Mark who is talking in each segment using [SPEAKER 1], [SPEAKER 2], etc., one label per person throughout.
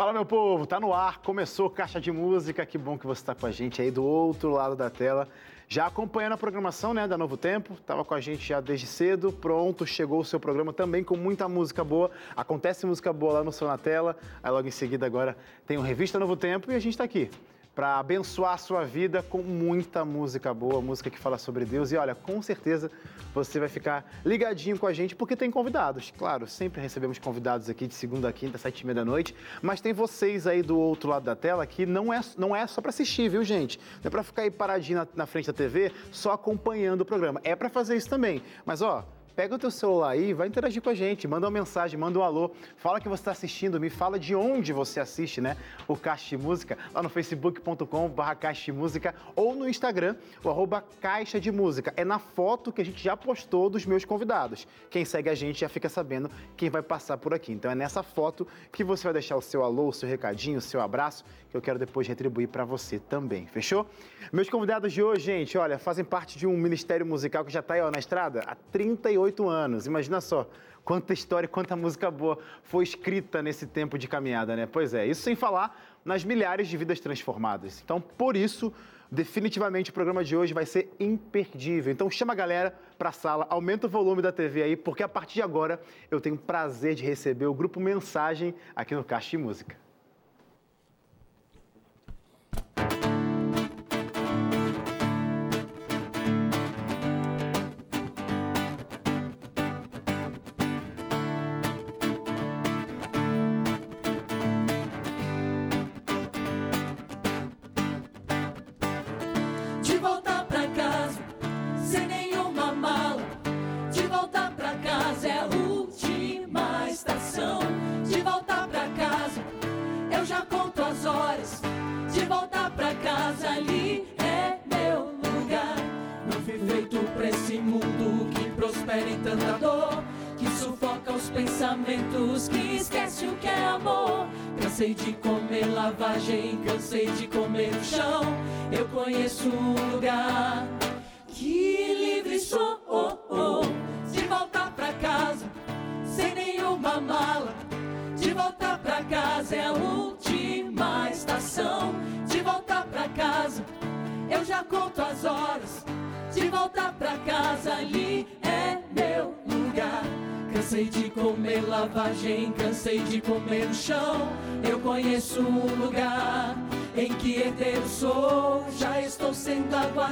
[SPEAKER 1] Fala, meu povo, tá no ar, começou Caixa de Música, que bom que você está com a gente aí do outro lado da tela. Já acompanhando a programação né, da Novo Tempo, estava com a gente já desde cedo, pronto, chegou o seu programa também com muita música boa. Acontece música boa lá no Som na Tela, aí logo em seguida agora tem o Revista Novo Tempo e a gente está aqui para abençoar a sua vida com muita música boa, música que fala sobre Deus. E olha, com certeza você vai ficar ligadinho com a gente, porque tem convidados. Claro, sempre recebemos convidados aqui de segunda a quinta, sete e meia da noite, mas tem vocês aí do outro lado da tela que não é, não é só para assistir, viu, gente? Não é para ficar aí paradinho na, na frente da TV só acompanhando o programa. É para fazer isso também. Mas, ó, pega o teu celular aí, vai interagir com a gente, manda uma mensagem, manda um alô, fala que você está assistindo, me fala de onde você assiste, né? O Caixa de Música, lá no facebook.com.br Caixa de Música ou no Instagram, o arroba Caixa de Música. É na foto que a gente já postou dos meus convidados. Quem segue a gente já fica sabendo quem vai passar por aqui. Então é nessa foto que você vai deixar o seu alô, o seu recadinho, o seu abraço, que eu quero depois retribuir para você também, fechou? Meus convidados de hoje, gente, olha, fazem parte de um ministério musical que já está aí ó, na estrada há 38 18 anos. Imagina só quanta história, quanta música boa foi escrita nesse tempo de caminhada, né? Pois é, isso sem falar nas milhares de vidas transformadas. Então, por isso, definitivamente o programa de hoje vai ser imperdível. Então, chama a galera para a sala, aumenta o volume da TV aí, porque a partir de agora eu tenho o prazer de receber o grupo Mensagem aqui no Caixa de Música.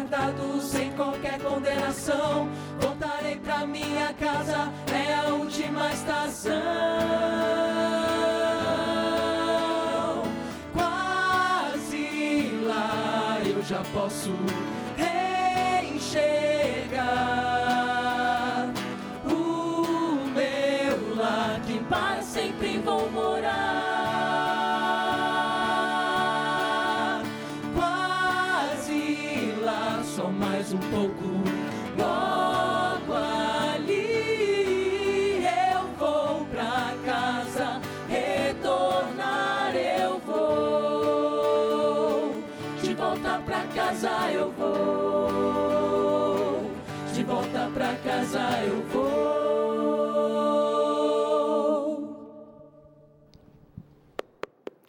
[SPEAKER 2] Aguardado sem qualquer condenação. Voltarei pra minha casa, é a última estação. Quase lá eu já posso enxergar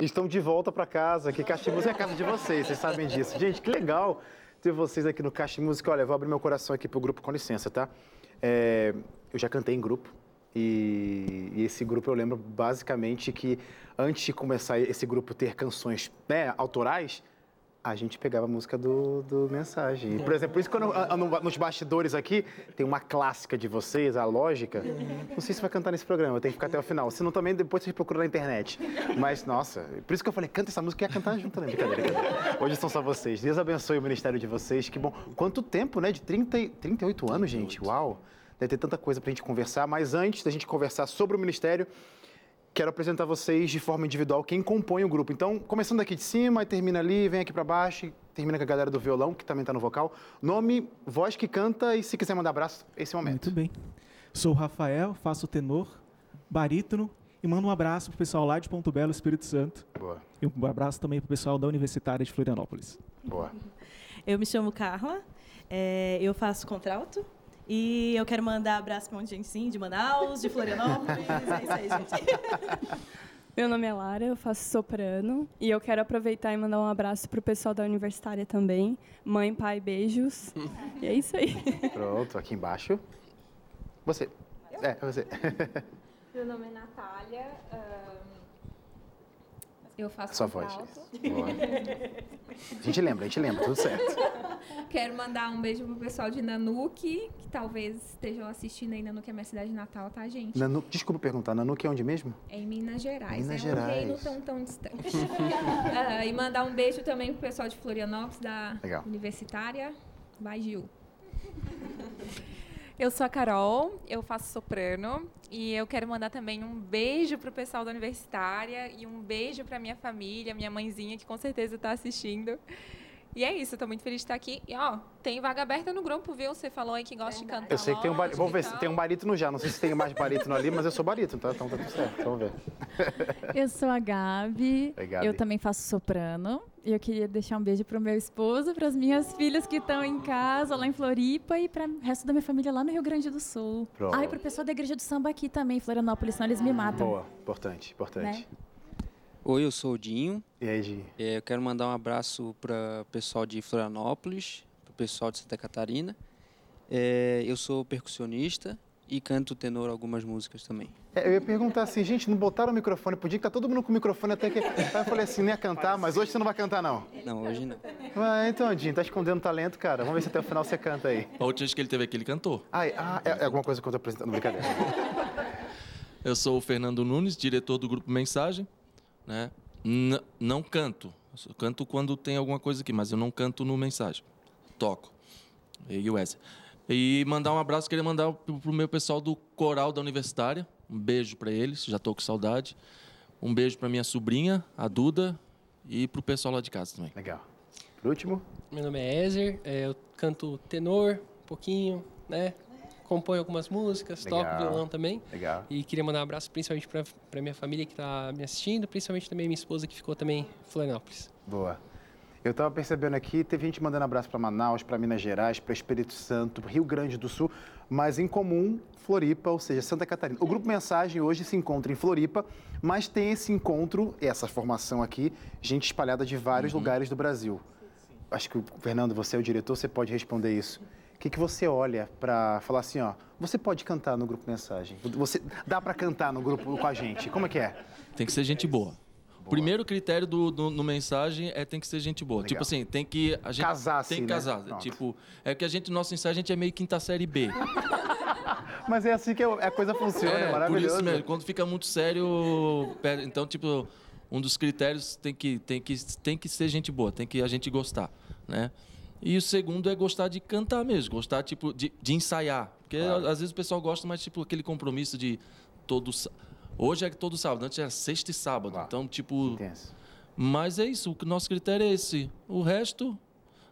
[SPEAKER 1] Estão de volta para casa, que Caximuz é a casa de vocês, vocês sabem disso. Gente, que legal ter vocês aqui no Caixa Música. Olha, vou abrir meu coração aqui pro grupo, com licença, tá? É, eu já cantei em grupo. E, e, esse grupo eu lembro basicamente que antes de começar esse grupo ter canções né, autorais, a gente pegava a música do, do Mensagem. Por exemplo, por isso que quando eu, nos bastidores aqui, tem uma clássica de vocês, a Lógica. Não sei se vai cantar nesse programa, tem que ficar até o final. Se não, também depois vocês procuram na internet. Mas, nossa, por isso que eu falei, canta essa música e ia cantar junto, né? Brincadeira, brincadeira. Hoje são só vocês. Deus abençoe o ministério de vocês. Que bom. Quanto tempo, né? De 30, 38 anos, gente. Uau! Deve ter tanta coisa pra gente conversar. Mas antes da gente conversar sobre o ministério, quero apresentar vocês de forma individual quem compõe o grupo. Então, começando aqui de cima e termina ali, vem aqui para baixo, e termina com a galera do violão, que também está no vocal. Nome, voz que canta e se quiser mandar abraço, esse é o momento.
[SPEAKER 3] Muito bem. Sou o Rafael, faço tenor, barítono e mando um abraço pro pessoal lá de Ponto Belo, Espírito Santo.
[SPEAKER 1] Boa.
[SPEAKER 3] E um abraço também pro pessoal da Universitária de Florianópolis.
[SPEAKER 1] Boa.
[SPEAKER 4] Eu me chamo Carla, é, eu faço contralto e eu quero mandar abraço para um monte de gente, sim, de Manaus, de Florianópolis. é isso aí, gente.
[SPEAKER 5] Meu nome é Lara, eu faço soprano e eu quero aproveitar e mandar um abraço pro pessoal da universitária também. Mãe, pai, beijos. e é isso aí.
[SPEAKER 1] Pronto, aqui embaixo. Você. É, você.
[SPEAKER 6] Meu nome é Natália. Eu faço
[SPEAKER 1] Sua voz. A gente lembra, a gente lembra, tudo certo.
[SPEAKER 6] Quero mandar um beijo pro pessoal de Nanuque, que talvez estejam assistindo aí. Nanuque é minha cidade natal, tá, gente?
[SPEAKER 1] Nanu, desculpa perguntar, Nanuque é onde mesmo?
[SPEAKER 6] É em Minas Gerais.
[SPEAKER 1] Minas
[SPEAKER 6] é
[SPEAKER 1] Gerais.
[SPEAKER 6] um reino tão, tão distante. Ah, e mandar um beijo também pro pessoal de Florianópolis, da
[SPEAKER 1] Legal.
[SPEAKER 6] Universitária. Vai, Gil.
[SPEAKER 7] Eu sou a Carol, eu faço soprano e eu quero mandar também um beijo pro pessoal da universitária e um beijo pra minha família, minha mãezinha que com certeza está assistindo. E é isso, eu tô muito feliz de estar aqui. E ó, tem vaga aberta no grupo, viu? Você falou aí que gosta de cantar.
[SPEAKER 1] Eu sei que tem um barítono. Vamos ver se tem um barítono já. Não sei se tem mais barítono ali, mas eu sou barítono, tá? Então tá tudo certo. Vamos ver.
[SPEAKER 8] Eu sou a Gabi.
[SPEAKER 1] Oi, Gabi.
[SPEAKER 8] Eu também faço soprano. E eu queria deixar um beijo pro meu esposo, para as minhas filhas que estão em casa, lá em Floripa, e para o resto da minha família lá no Rio Grande do Sul.
[SPEAKER 1] Pronto.
[SPEAKER 8] Ah, e pro pessoal da igreja do samba aqui também, em Florianópolis, senão eles me matam.
[SPEAKER 1] Boa, importante, importante.
[SPEAKER 8] Né?
[SPEAKER 9] Oi, eu sou o Dinho.
[SPEAKER 1] E aí, Gi?
[SPEAKER 9] É, Eu quero mandar um abraço para o pessoal de Florianópolis, para o pessoal de Santa Catarina. É, eu sou percussionista e canto tenor algumas músicas também.
[SPEAKER 1] É, eu ia perguntar assim, gente, não botaram o microfone? Podia que tá todo mundo com o microfone até que. Aí eu falei assim, não ia cantar, mas hoje você não vai cantar, não.
[SPEAKER 9] Não, hoje não.
[SPEAKER 1] Ah, então, Dinho, tá escondendo talento, cara. Vamos ver se até o final você canta aí.
[SPEAKER 10] A última vez que ele teve aqui, ele cantou.
[SPEAKER 1] Ah, é, ah, é- é alguma coisa que eu tô apresentando, brincadeira.
[SPEAKER 10] Eu sou o Fernando Nunes, diretor do grupo Mensagem. Né? N- não canto. Eu canto quando tem alguma coisa aqui, mas eu não canto no Mensagem. Toco. E o Wesley. E mandar um abraço, queria mandar pro, pro meu pessoal do Coral da Universitária. Um beijo para eles, já tô com saudade. Um beijo para minha sobrinha, a Duda, e pro pessoal lá de casa também.
[SPEAKER 1] Legal. Por último,
[SPEAKER 11] Meu nome é Ezer, é, eu canto tenor um pouquinho, né? Componho algumas músicas, toco
[SPEAKER 1] Legal.
[SPEAKER 11] violão também.
[SPEAKER 1] legal.
[SPEAKER 11] E queria mandar um abraço principalmente para minha família que está me assistindo, principalmente também minha esposa que ficou também em Florianópolis.
[SPEAKER 1] Boa. Eu estava percebendo aqui, teve gente mandando abraço para Manaus, para Minas Gerais, para Espírito Santo, Rio Grande do Sul, mas em comum, Floripa, ou seja, Santa Catarina. O Grupo Mensagem hoje se encontra em Floripa, mas tem esse encontro, essa formação aqui, gente espalhada de vários lugares do Brasil. Acho que, Fernando, você é o diretor, você pode responder isso. O que, que você olha para falar assim, ó, você pode cantar no Grupo Mensagem? Você dá para cantar no grupo com a gente? Como é que é?
[SPEAKER 10] Tem que ser gente boa. O primeiro critério do, do- no mensagem é tem que ser gente boa.
[SPEAKER 1] Legal.
[SPEAKER 10] Tipo assim, tem que a gente
[SPEAKER 1] Casar,
[SPEAKER 10] tem
[SPEAKER 1] assim,
[SPEAKER 10] que
[SPEAKER 1] né?
[SPEAKER 10] casar.
[SPEAKER 1] Pronto.
[SPEAKER 10] Tipo, é que a gente nosso ensaio a gente é meio quinta série B.
[SPEAKER 1] Mas é assim que a coisa funciona, é,
[SPEAKER 10] É, por
[SPEAKER 1] maravilhoso.
[SPEAKER 10] isso mesmo. Quando fica muito sério, então tipo um dos critérios tem que tem que tem que ser gente boa, tem que a gente gostar, né? E o segundo é gostar de cantar mesmo, gostar tipo de, de ensaiar, porque
[SPEAKER 1] Claro.
[SPEAKER 10] às vezes o pessoal gosta, mas tipo aquele compromisso de todo Hoje é todo sábado, antes era sexta e sábado.
[SPEAKER 1] Claro.
[SPEAKER 10] Então, tipo,
[SPEAKER 1] Intenso.
[SPEAKER 10] mas é isso, o nosso critério é esse. O resto,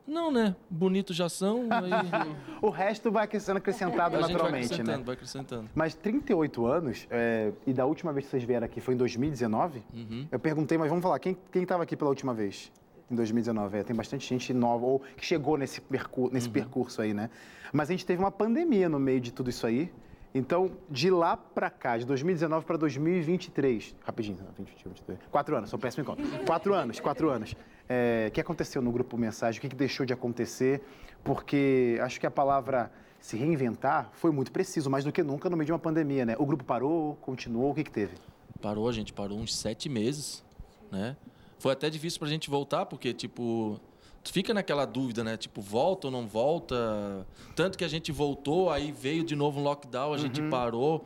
[SPEAKER 10] não, né? Bonitos já são. aí
[SPEAKER 1] O resto vai sendo acrescentado
[SPEAKER 10] a gente vai
[SPEAKER 1] naturalmente,
[SPEAKER 10] acrescentando,
[SPEAKER 1] né?
[SPEAKER 10] vai acrescentando.
[SPEAKER 1] Mas 38 anos, é, e da última vez que vocês vieram aqui foi em 2019,
[SPEAKER 10] Uhum.
[SPEAKER 1] eu perguntei, mas vamos falar, quem estava aqui pela última vez? Em 2019, é, tem bastante gente nova, ou que chegou nesse, percu
[SPEAKER 10] Uhum.
[SPEAKER 1] nesse percurso aí, né? Mas a gente teve uma pandemia no meio de tudo isso aí. Então, de lá pra cá, de 2019 para 2023, rapidinho, 20, 21, 22, quatro anos, sou péssimo em conta. Quatro anos, quatro anos. É, o que aconteceu no Grupo Mensagem? O que, que deixou de acontecer? Porque acho que a palavra se reinventar foi muito preciso, mais do que nunca no meio de uma pandemia, né? O grupo parou, continuou, o que, que teve?
[SPEAKER 10] Parou, a gente parou uns sete meses, né? Foi até difícil pra gente voltar, porque, tipo, tu fica naquela dúvida, né? Tipo, volta ou não volta? Tanto que a gente voltou, aí veio de novo um lockdown, a gente parou.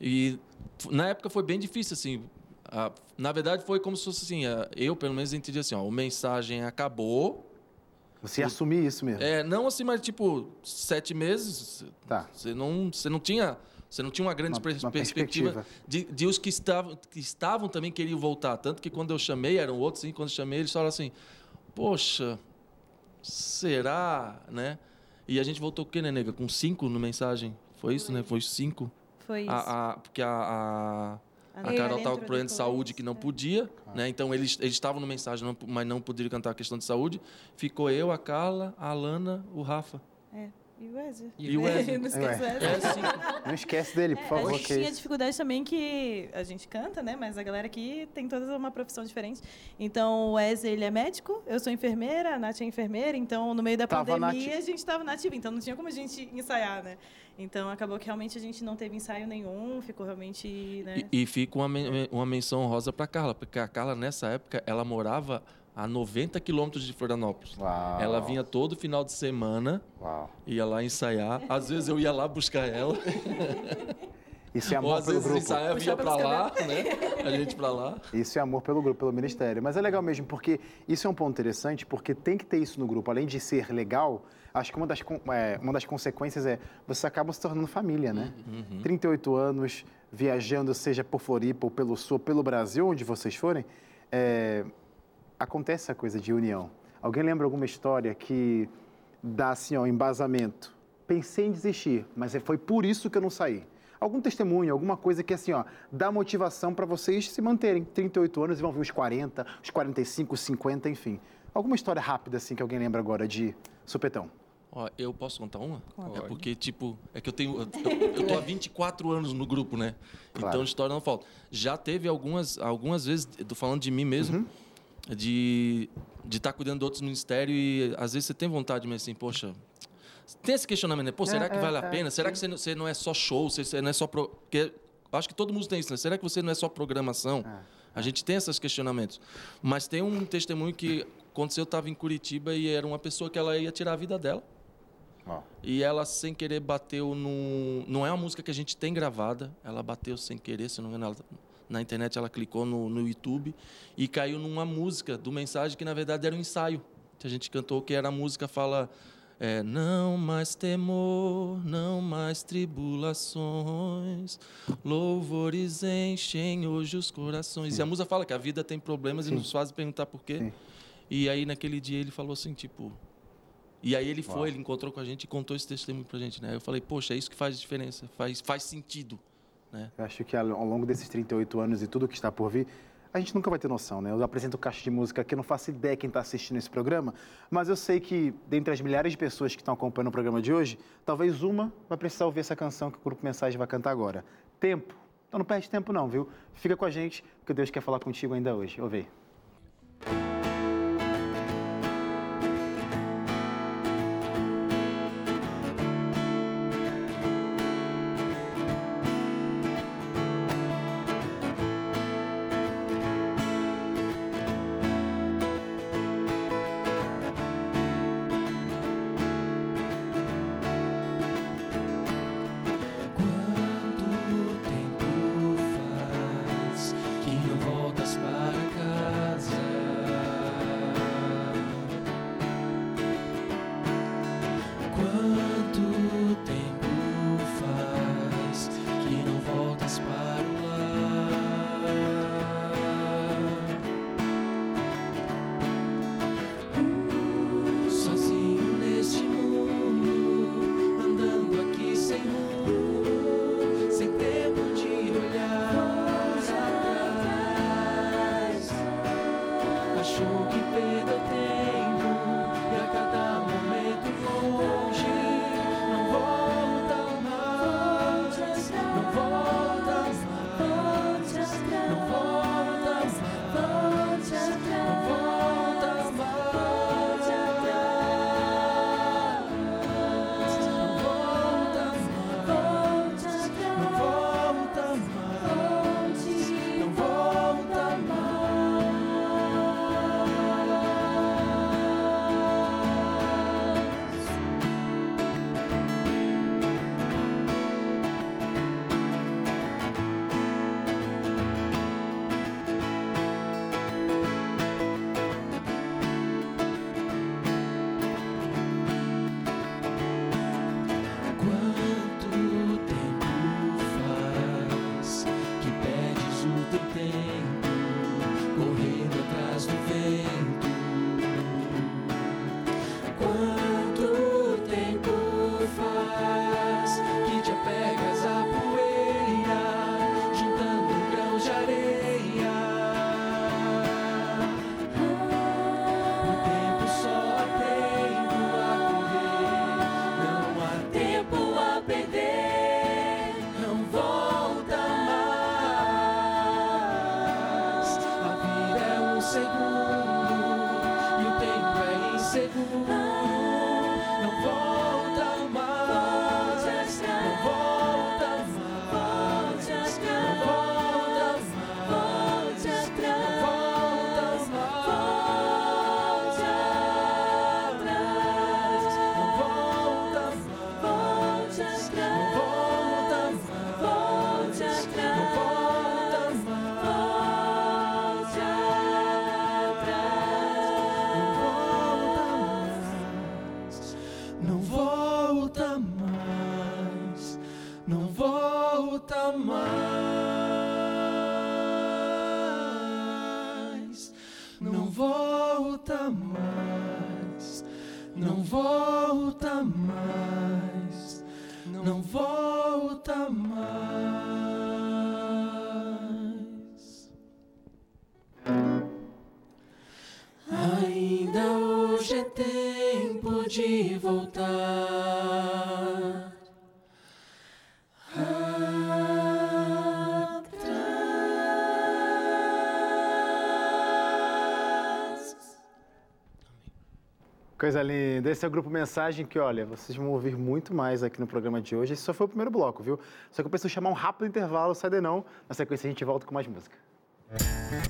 [SPEAKER 10] E na época foi bem difícil, assim. A- na verdade, foi como se fosse assim, a- eu pelo menos entendi assim, ó, o mensagem acabou.
[SPEAKER 1] Você ia assumir isso mesmo.
[SPEAKER 10] É, não assim, mas tipo, sete meses,
[SPEAKER 1] Tá.
[SPEAKER 10] você não, você não tinha, você não tinha uma grande
[SPEAKER 1] Uma-
[SPEAKER 10] pers-
[SPEAKER 1] uma
[SPEAKER 10] perspectiva,
[SPEAKER 1] perspectiva.
[SPEAKER 10] De, de os que estavam, que estavam também queriam voltar. Tanto que quando eu chamei, eram outros, sim, quando eu chamei, eles falaram assim, poxa, será, né? E a gente voltou com o quê, né, nega? Com cinco no mensagem? Foi isso, né? Foi cinco.
[SPEAKER 4] Foi isso.
[SPEAKER 10] A, a- porque a, a, a Carol estava com problema de saúde que não
[SPEAKER 4] colégio,
[SPEAKER 10] podia, né? Então eles eles estavam no mensagem, não- mas não poderiam cantar a questão de saúde. Ficou eu, a Carla, a Alana, o Rafa.
[SPEAKER 4] É. E o Wesley.
[SPEAKER 10] E o Wesley.
[SPEAKER 4] Não esquece o
[SPEAKER 1] É.
[SPEAKER 4] Wesley.
[SPEAKER 10] É, sim.
[SPEAKER 1] Não esquece dele, por
[SPEAKER 4] É,
[SPEAKER 1] favor.
[SPEAKER 4] a gente
[SPEAKER 1] que
[SPEAKER 4] tinha dificuldade também que a gente canta, né? Mas a galera aqui tem toda uma profissão diferente. Então, o Wesley, ele é médico, eu sou enfermeira, a Nath é enfermeira. Então, no meio da
[SPEAKER 1] Tava
[SPEAKER 4] pandemia,
[SPEAKER 1] nati-
[SPEAKER 4] a gente estava nativa. Então, não tinha como a gente ensaiar, né? Então, acabou que realmente a gente não teve ensaio nenhum. Ficou realmente, né?
[SPEAKER 10] E, e fica uma, men- uma menção honrosa para Carla, porque a Carla, nessa época, ela morava a 90 quilômetros de Florianópolis.
[SPEAKER 1] Uau.
[SPEAKER 10] Ela vinha todo final de semana,
[SPEAKER 1] Uau.
[SPEAKER 10] ia lá ensaiar. Às vezes eu ia lá buscar ela.
[SPEAKER 1] Isso é
[SPEAKER 10] Ou
[SPEAKER 1] amor
[SPEAKER 10] às
[SPEAKER 1] pelo
[SPEAKER 10] vezes
[SPEAKER 1] grupo.
[SPEAKER 10] ensaiava e ia pra lá, né? A gente pra lá.
[SPEAKER 1] Isso é amor pelo grupo, pelo ministério. Mas é legal mesmo, porque isso é um ponto interessante, porque tem que ter isso no grupo. Além de ser legal, acho que uma das, é, uma das consequências é você acaba se tornando família, né?
[SPEAKER 10] Uhum.
[SPEAKER 1] 38 anos, viajando, seja por Floripa ou pelo Sul, pelo Brasil, onde vocês forem, é, acontece essa coisa de união. Alguém lembra alguma história que dá assim, ó, embasamento? Pensei em desistir, mas é- foi por isso que eu não saí. Algum testemunho, alguma coisa que assim, ó, dá motivação para vocês se manterem. 38 anos e vão vir os 40, os 45, os 50, enfim. Alguma história rápida assim que alguém lembra agora de supetão?
[SPEAKER 10] Ó, eu posso contar uma?
[SPEAKER 1] Conta.
[SPEAKER 10] É porque, tipo, é que eu tenho. Eu, eu tô há 24 anos no grupo, né?
[SPEAKER 1] Claro.
[SPEAKER 10] Então história não falta. Já teve algumas, algumas vezes, tô falando de mim mesmo,
[SPEAKER 1] Uhum.
[SPEAKER 10] De de estar cuidando de outros ministérios e às vezes você tem vontade, mas assim, poxa. Tem esse questionamento, né? Pô, será que
[SPEAKER 1] é,
[SPEAKER 10] vale a
[SPEAKER 1] é,
[SPEAKER 10] pena? Será que você não, você não é só show? Você, não é só. Pro... Porque acho que todo mundo tem isso, né? Será que você não é só programação? A gente tem esses questionamentos. Mas tem um testemunho que aconteceu, eu estava em Curitiba e era uma pessoa que ela ia tirar a vida dela. E ela, sem querer, bateu no. Não é uma música que a gente tem gravada, ela bateu sem querer, se não me engano. ela- Na internet ela clicou no, no YouTube e caiu numa música do mensagem que, na verdade, era um ensaio. Que a gente cantou, que era a música fala. é, não mais temor, não mais tribulações, louvores enchem hoje os corações. E a música fala que a vida tem problemas e nos faz perguntar por quê. E aí, naquele dia, ele falou assim, tipo, e aí ele foi,
[SPEAKER 1] Uau.
[SPEAKER 10] ele encontrou com a gente e contou esse testemunho pra gente, né? Eu falei, poxa, é isso que faz diferença, faz, faz sentido, né?
[SPEAKER 1] Eu acho que ao longo desses 38 anos e tudo que está por vir, a gente nunca vai ter noção, né? Eu apresento caixa de música aqui, eu não faço ideia quem está assistindo esse programa, mas eu sei que, dentre as milhares de pessoas que estão acompanhando o programa de hoje, talvez uma vai precisar ouvir essa canção que o Grupo Mensagem vai cantar agora. Tempo. Então não perde tempo não, viu? Fica com a gente, porque Deus quer falar contigo ainda hoje. Ouve aí.
[SPEAKER 2] Volta mais, não volta mais, não volta mais.
[SPEAKER 1] Linda. Esse é o grupo Mensagem que, olha, vocês vão ouvir muito mais aqui no programa de hoje. Esse só foi o primeiro bloco, viu? Só que eu preciso chamar um rápido intervalo, sai daí não. Na sequência a gente volta com mais música.
[SPEAKER 2] A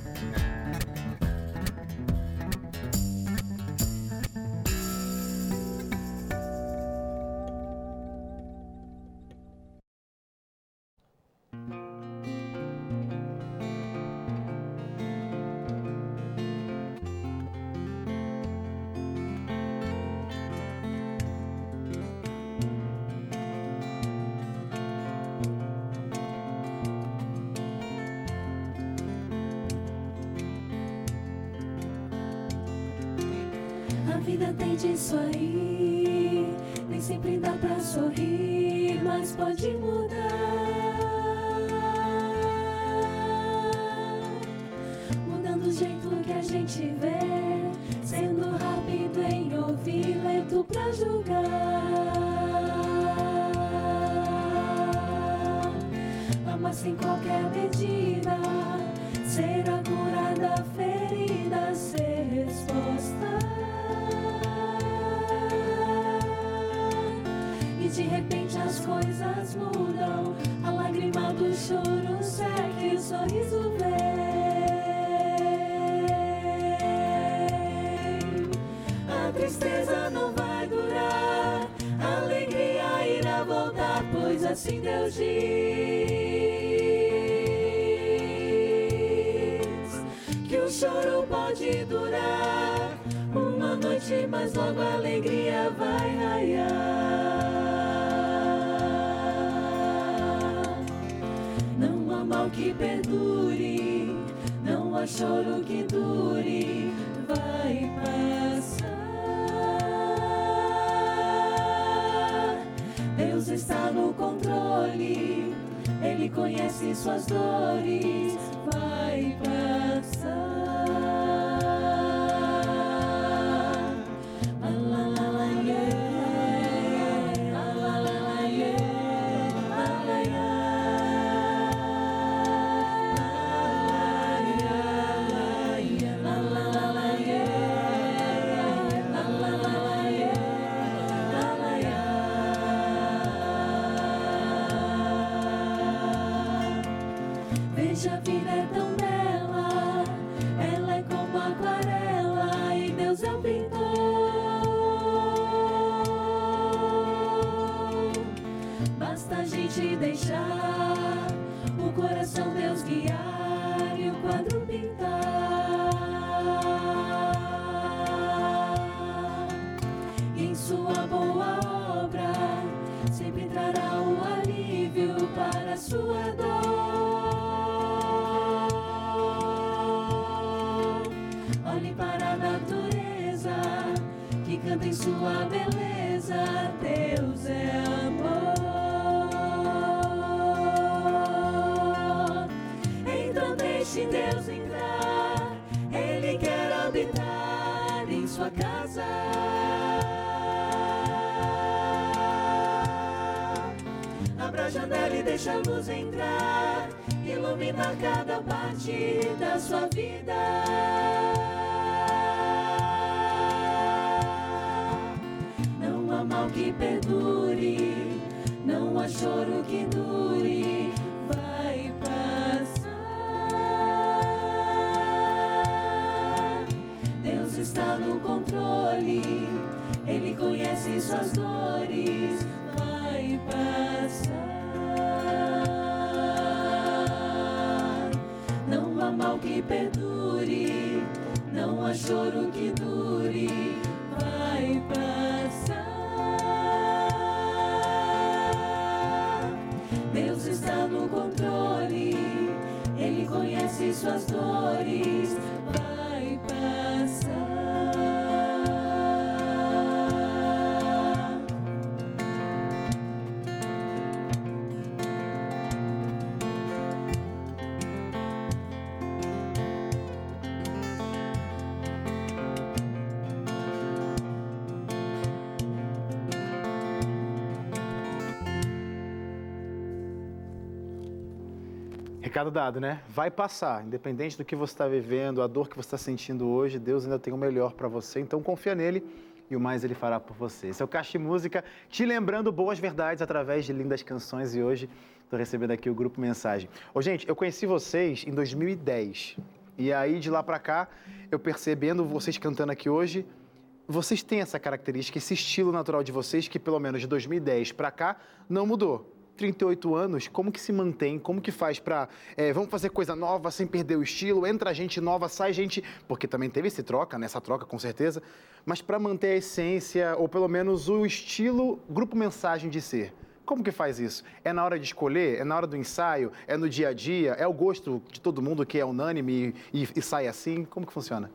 [SPEAKER 2] sem qualquer medida. Ser a cura da ferida, ser resposta. E de repente as coisas mudam. A lágrima do choro segue, o sorriso vem. A tristeza não vai durar, a alegria irá voltar, pois assim Deus diz. Mas logo a alegria vai raiar. Não há mal que perdure, não há choro que dure, vai passar. Deus está no controle, Ele conhece suas dores, vai passar. Veja, a vida é tão bela, ela é como aquarela e Deus é o pintor. Suas dores
[SPEAKER 1] Recado dado, né? Vai passar, independente do que você está vivendo, a dor que você está sentindo hoje, Deus ainda tem o melhor para você. Então confia nele e o mais ele fará por você. Esse é o Caixa Música, te lembrando boas verdades através de lindas canções e hoje estou recebendo aqui o grupo Mensagem. Ô, gente, eu conheci vocês em 2010 e aí de lá para cá, eu percebendo vocês cantando aqui hoje, vocês têm essa característica, esse estilo natural de vocês que pelo menos de 2010 para cá não mudou. 38 anos, como que se mantém? Como que faz para vamos fazer coisa nova sem perder o estilo? Entra gente nova, sai gente, porque também teve esse troca, nessa troca com certeza, mas para manter a essência ou pelo menos o estilo grupo mensagem de ser. Como que faz isso? É na hora de escolher? É na hora do ensaio? É no dia a dia? É o gosto de todo mundo que é unânime e, e sai assim? Como que funciona?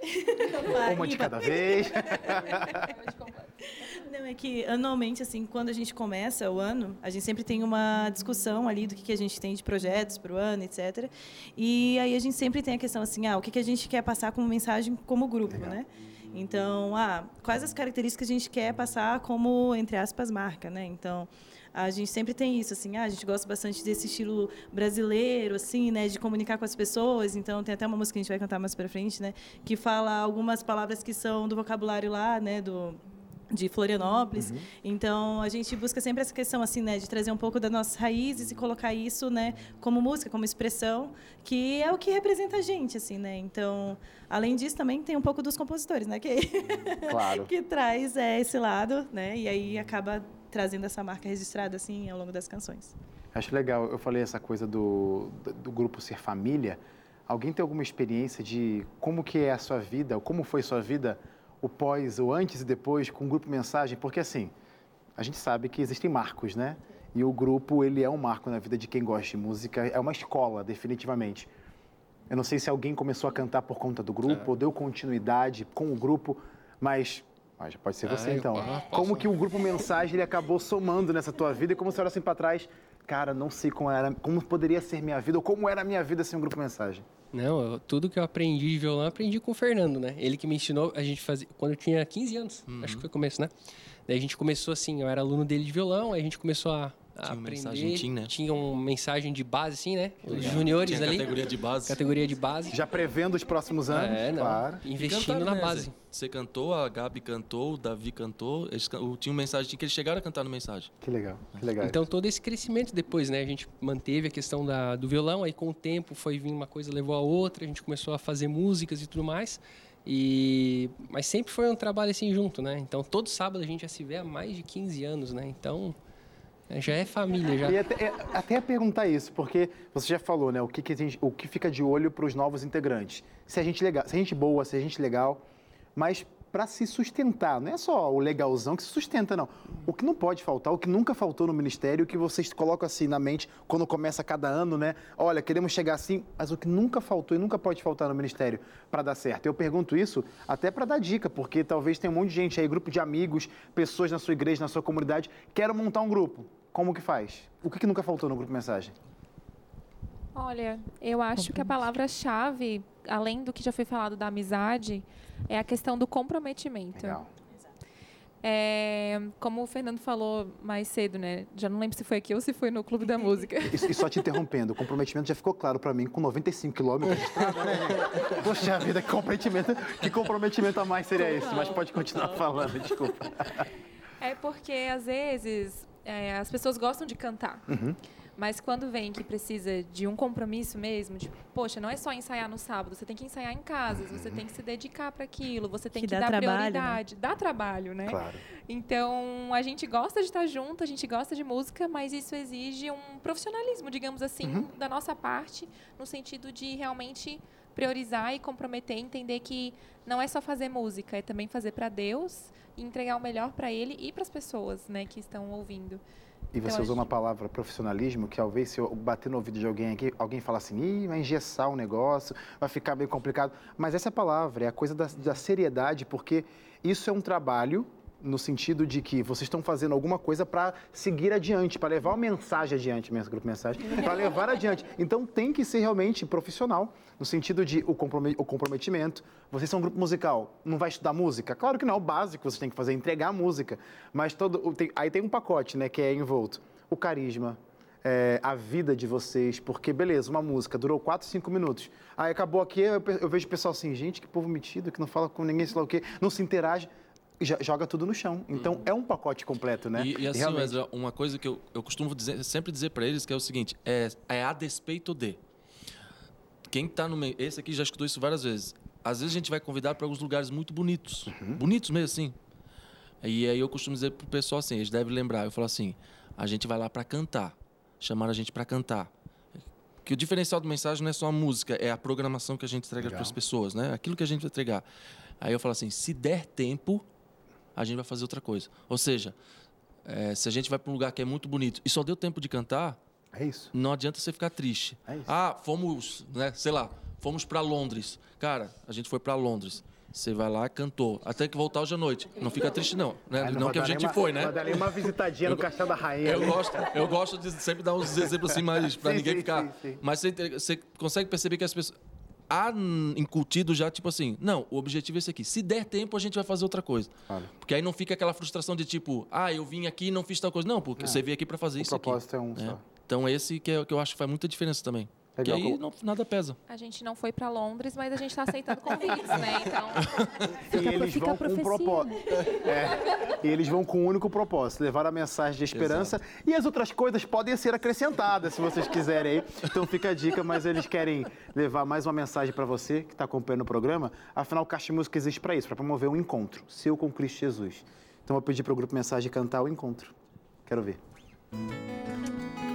[SPEAKER 1] Uma de cada vez.
[SPEAKER 4] Não, é que anualmente, assim, quando a gente começa o ano, a gente sempre tem uma discussão ali do que, que a gente tem de projetos para o ano, etc. E aí a gente sempre tem a questão assim, ah, o que, que a gente quer passar como mensagem como grupo, Legal. né? Então, ah, quais as características que a gente quer passar como, entre aspas, marca, né? Então, a gente sempre tem isso, assim, ah, a gente gosta bastante desse estilo brasileiro, assim, né, de comunicar com as pessoas. Então, tem até uma música que a gente vai cantar mais para frente, né, que fala algumas palavras que são do vocabulário lá, né, do de Florianópolis. Uhum. Então, a gente busca sempre essa questão assim, né, de trazer um pouco das nossas raízes e colocar isso, né, como música, como expressão, que é o que representa a gente, assim, né? Então, além disso, também tem um pouco dos compositores, né, que
[SPEAKER 1] claro.
[SPEAKER 4] que traz é, esse lado, né? E aí acaba trazendo essa marca registrada assim ao longo das canções.
[SPEAKER 1] Acho legal. Eu falei essa coisa do, do, grupo ser família. Alguém tem alguma experiência de como que é a sua vida, ou como foi sua vida o pós, o antes e depois com o grupo Mensagem, porque assim, a gente sabe que existem marcos, né? E o grupo, ele é um marco na vida de quem gosta de música, é uma escola, definitivamente. Eu não sei se alguém começou a cantar por conta do grupo, é. ou deu continuidade com o grupo, mas pode ser você, então. Ah, como que o grupo Mensagem ele acabou somando nessa tua vida e como você olha assim para trás, cara, não sei como era, como poderia ser minha vida ou como era a minha vida sem o grupo Mensagem.
[SPEAKER 11] Não, eu, tudo que eu aprendi de violão, aprendi com o Fernando, né? Ele que me ensinou, a gente fazia quando eu tinha 15 anos, uhum. acho que foi o começo, né? Daí a gente começou assim, eu era aluno dele de violão, aí a gente começou a tinha aprender. Mensagem, tinha, né? tinha uma mensagem de base, assim, né? Os Legal. juniores tinha ali.
[SPEAKER 10] Categoria de base.
[SPEAKER 11] Categoria de base.
[SPEAKER 1] Já prevendo os próximos anos,
[SPEAKER 11] é, não. claro. Investindo na
[SPEAKER 10] né?
[SPEAKER 11] base.
[SPEAKER 10] Você cantou, a Gabi cantou, o Davi cantou. Eles, tinha uma mensagem que eles chegaram a cantar no mensagem.
[SPEAKER 1] Que legal, que legal.
[SPEAKER 11] Então todo esse crescimento depois, né? A gente manteve a questão da, do violão, aí com o tempo foi vindo uma coisa levou a outra, a gente começou a fazer músicas e tudo mais. E mas sempre foi um trabalho assim junto, né? Então todo sábado a gente já se vê há mais de 15 anos, né? Então é, já é família, já.
[SPEAKER 1] E até, é, até perguntar isso, porque você já falou, né? O que, que, gente, o que fica de olho para os novos integrantes. Se a gente legal, se a gente boa, se a gente legal, mas para se sustentar, não é só o legalzão que se sustenta, não. O que não pode faltar, o que nunca faltou no ministério, o que vocês colocam assim na mente quando começa cada ano, né? Olha, queremos chegar assim, mas o que nunca faltou e nunca pode faltar no ministério para dar certo. Eu pergunto isso até para dar dica, porque talvez tenha um monte de gente aí, grupo de amigos, pessoas na sua igreja, na sua comunidade, querem montar um grupo. Como que faz? O que, que nunca faltou no grupo mensagem?
[SPEAKER 7] Olha, eu acho que a palavra-chave, além do que já foi falado da amizade, é a questão do comprometimento.
[SPEAKER 1] Legal.
[SPEAKER 7] É, como o Fernando falou mais cedo, né? Já não lembro se foi aqui ou se foi no Clube da Música.
[SPEAKER 1] E, e só te interrompendo, o comprometimento já ficou claro para mim com 95 quilômetros de estrada, né? Poxa vida, que comprometimento, que comprometimento a mais seria esse? Mas pode continuar falando, desculpa.
[SPEAKER 7] É porque, às vezes, é, as pessoas gostam de cantar.
[SPEAKER 1] Uhum.
[SPEAKER 7] Mas quando vem que precisa de um compromisso mesmo, de, poxa, não é só ensaiar no sábado, você tem que ensaiar em casa, você tem que se dedicar para aquilo, você tem que, que dar trabalho, né? prioridade, né? dá trabalho, né?
[SPEAKER 1] Claro.
[SPEAKER 7] Então, a gente gosta de estar junto, a gente gosta de música, mas isso exige um profissionalismo, digamos assim, uhum. da nossa parte, no sentido de realmente priorizar e comprometer, entender que não é só fazer música, é também fazer para Deus e entregar o melhor para ele e para as pessoas, né, que estão ouvindo.
[SPEAKER 1] E você
[SPEAKER 7] Então,
[SPEAKER 1] usou uma
[SPEAKER 7] gente-
[SPEAKER 1] palavra profissionalismo, que talvez se eu bater no ouvido de alguém aqui, alguém fala assim, Ih, vai engessar o negócio, vai ficar meio complicado. Mas essa é a palavra, é a coisa da, da seriedade, porque isso é um trabalho no sentido de que vocês estão fazendo alguma coisa para seguir adiante, para levar uma mensagem adiante, mesmo grupo mensagem, para levar adiante. Então tem que ser realmente profissional, no sentido de o, comprome- o comprometimento. Vocês são um grupo musical, não vai estudar música? Claro que não, o básico vocês têm que fazer, entregar a música. Mas todo, tem- aí tem um pacote, né, que é envolto. O carisma, é, a vida de vocês, porque, beleza, uma música durou 4, 5 minutos. Aí acabou aqui, eu, eu vejo o pessoal assim, gente, que povo metido, que não fala com ninguém, sei lá o quê, não se interage, joga tudo no chão. Então é um pacote completo, né?
[SPEAKER 10] E, e assim,
[SPEAKER 1] Realmente.
[SPEAKER 10] Wesley, uma coisa que eu, eu costumo dizer, sempre dizer para eles que é o seguinte: é, é a despeito de. Quem tá no meio. Esse aqui já escutou isso várias vezes. Às vezes a gente vai convidar para alguns lugares muito bonitos. Bonitos mesmo, assim. E aí eu costumo dizer pro pessoal assim: eles devem lembrar. Eu falo assim: a gente vai lá para cantar. Chamaram a gente para cantar. Que o diferencial do mensagem não é só a música, é a programação que a gente entrega para as pessoas, né? Aquilo que a gente vai entregar. Aí eu falo assim: se der tempo, a gente vai fazer outra coisa. Ou seja, é, se a gente vai para um lugar que é muito bonito e só deu tempo de cantar,
[SPEAKER 1] é isso.
[SPEAKER 10] não adianta você ficar triste. Ah, fomos, né, sei lá, fomos para Londres. Cara, a gente foi para Londres. Você vai lá, cantou. Até que voltar hoje à noite. Não fica triste, não. Né? Não,
[SPEAKER 1] vai
[SPEAKER 10] que a gente
[SPEAKER 1] uma-
[SPEAKER 10] foi, né?
[SPEAKER 1] vai dar uma visitadinha no Castelo da Rainha.
[SPEAKER 10] Eu
[SPEAKER 1] né?
[SPEAKER 10] gosto, eu gosto de sempre dar uns exemplos assim, mas para ninguém
[SPEAKER 1] sim,
[SPEAKER 10] ficar.
[SPEAKER 1] sim, sim.
[SPEAKER 10] Mas você, você consegue perceber que as pessoas. Há incutido já, tipo assim, não, o objetivo é esse aqui. Se der tempo, a gente vai fazer outra coisa. Porque aí não fica aquela frustração de tipo, ah, eu vim aqui e não fiz tal coisa. Não, porque
[SPEAKER 1] Não.
[SPEAKER 10] você veio aqui para fazer
[SPEAKER 1] O
[SPEAKER 10] isso aqui.
[SPEAKER 1] propósito é um
[SPEAKER 10] né?
[SPEAKER 1] só.
[SPEAKER 10] Então esse que, é, que eu acho que faz muita diferença também. Porque
[SPEAKER 1] Legal.
[SPEAKER 10] aí não, nada pesa.
[SPEAKER 7] A gente não foi para Londres, mas a gente está aceitando convites, né? Então,
[SPEAKER 1] E eles vão com um propósito. É, e eles vão com um único propósito, levar a mensagem de esperança. E as outras coisas podem ser acrescentadas, se vocês quiserem aí. Então fica a dica, mas eles querem levar mais uma mensagem para você que está acompanhando o programa. Afinal, o Caixa de Música existe para isso, para promover um encontro, seu com Cristo Jesus. Então eu vou pedir para o Grupo Mensagem cantar o encontro. Quero ver.
[SPEAKER 2] Braços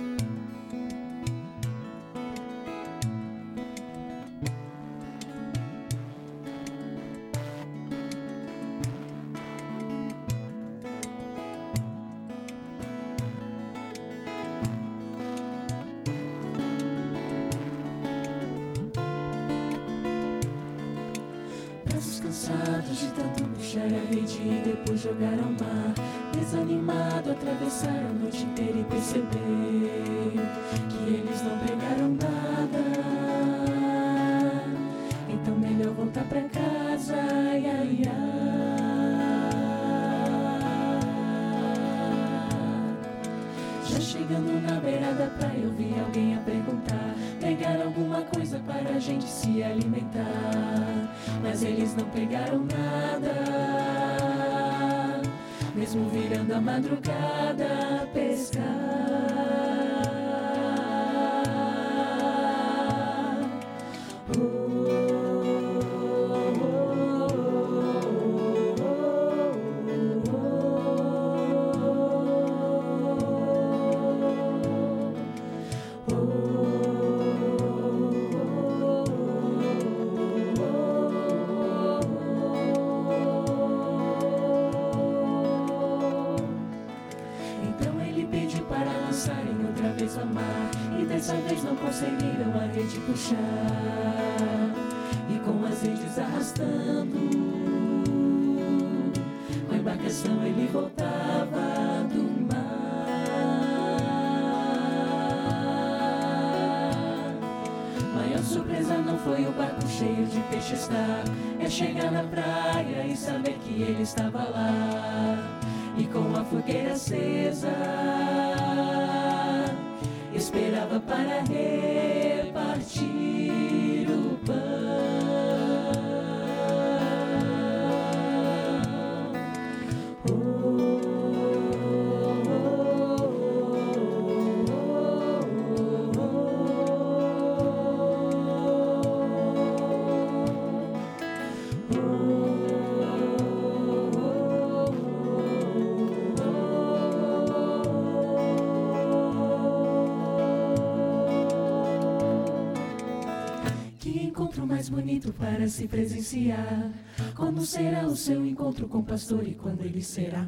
[SPEAKER 2] depois jogar ao mar. Desanimado, atravessar a noite inteira e perceber que eles não pegaram nada. Então melhor voltar pra casa. Ai, ai, ai. Já chegando na beira da praia, eu vi alguém a perguntar: pegar alguma coisa para a gente se alimentar. Mas eles não pegaram nada, mesmo virando a madrugada pescar. Conseguiram a rede puxar E com as redes arrastando. Com a embarcação ele voltava do mar. Maior surpresa não foi o barco cheio de peixe estar É chegar na praia e saber que ele estava lá. E com a fogueira acesa esperava para repartir para se presenciar. Como será o seu encontro com o pastor e quando ele será?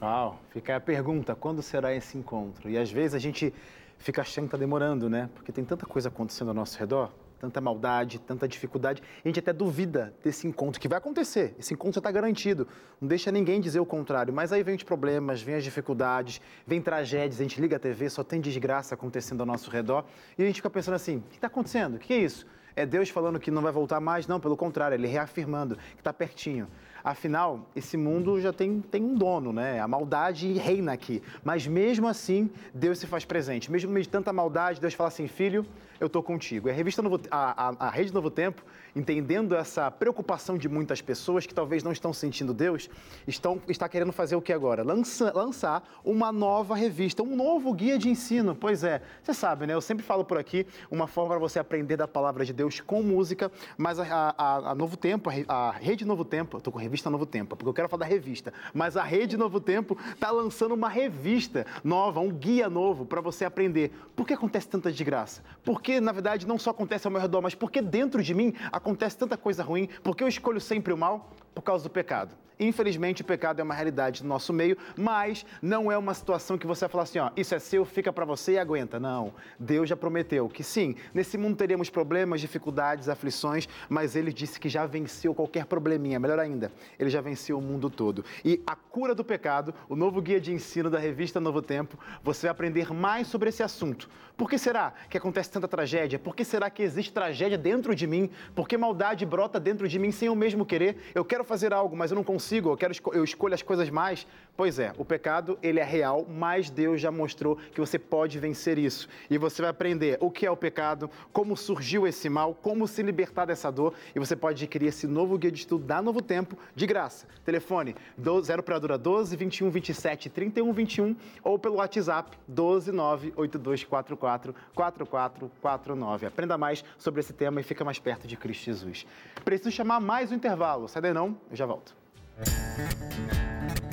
[SPEAKER 1] Uau, fica a pergunta, quando será esse encontro? E às vezes a gente fica achando que está demorando, né? Porque tem tanta coisa acontecendo ao nosso redor, tanta maldade, tanta dificuldade, a gente até duvida desse encontro, que vai acontecer, esse encontro já está garantido, não deixa ninguém dizer o contrário, mas aí vem os problemas, vem as dificuldades, vem tragédias, a gente liga a TV, só tem desgraça acontecendo ao nosso redor, e a gente fica pensando assim, o que está acontecendo? O que é isso? É Deus falando que não vai voltar mais? Não, pelo contrário, Ele reafirmando que está pertinho. Afinal, esse mundo já tem, tem um dono, né? A maldade reina aqui. Mas mesmo assim, Deus se faz presente. Mesmo no meio de tanta maldade, Deus fala assim: filho, eu estou contigo. E a revista Novo, a, a, a Rede Novo Tempo, entendendo essa preocupação de muitas pessoas que talvez não estão sentindo Deus, estão, está querendo fazer o que agora? Lança, lançar uma nova revista, um novo guia de ensino. Pois é, você sabe, né? Eu sempre falo por aqui uma forma para você aprender da palavra de Deus com música, mas a, a, a Novo Tempo, a, Rede Novo Tempo, estou com revista Novo Tempo, porque eu quero falar da revista, mas a Rede Novo Tempo está lançando uma revista nova, um guia novo para você aprender. Por que acontece tanta desgraça? Porque, na verdade, não só acontece ao meu redor, mas porque dentro de mim acontece tanta coisa ruim? Porque eu escolho sempre o mal? Por causa do pecado. Infelizmente, o pecado é uma realidade no nosso meio, mas não é uma situação que você vai falar assim, ó, isso é seu, fica para você e aguenta. Não. Deus já prometeu que sim, nesse mundo teríamos problemas, dificuldades, aflições, mas ele disse que já venceu qualquer probleminha. Melhor ainda, ele já venceu o mundo todo. E a cura do pecado, o novo guia de ensino da revista Novo Tempo, você vai aprender mais sobre esse assunto. Por que será que acontece tanta tragédia? Por que será que existe tragédia dentro de mim? Por que maldade brota dentro de mim sem eu mesmo querer? Eu quero fazer algo, mas eu não consigo, eu, quero, eu escolho as coisas mais. Pois é, o pecado, ele é real, mas Deus já mostrou que você pode vencer isso. E você vai aprender o que é o pecado, como surgiu esse mal, como se libertar dessa dor, e você pode adquirir esse novo guia de estudo da Novo Tempo de graça. Telefone 0 operadora 12 21 27 31 21 ou pelo WhatsApp 12 9 8244 4449. Aprenda mais sobre esse tema e fica mais perto de Cristo Jesus. Preciso chamar mais um intervalo. Sai daí não, eu já volto.
[SPEAKER 2] Thank you.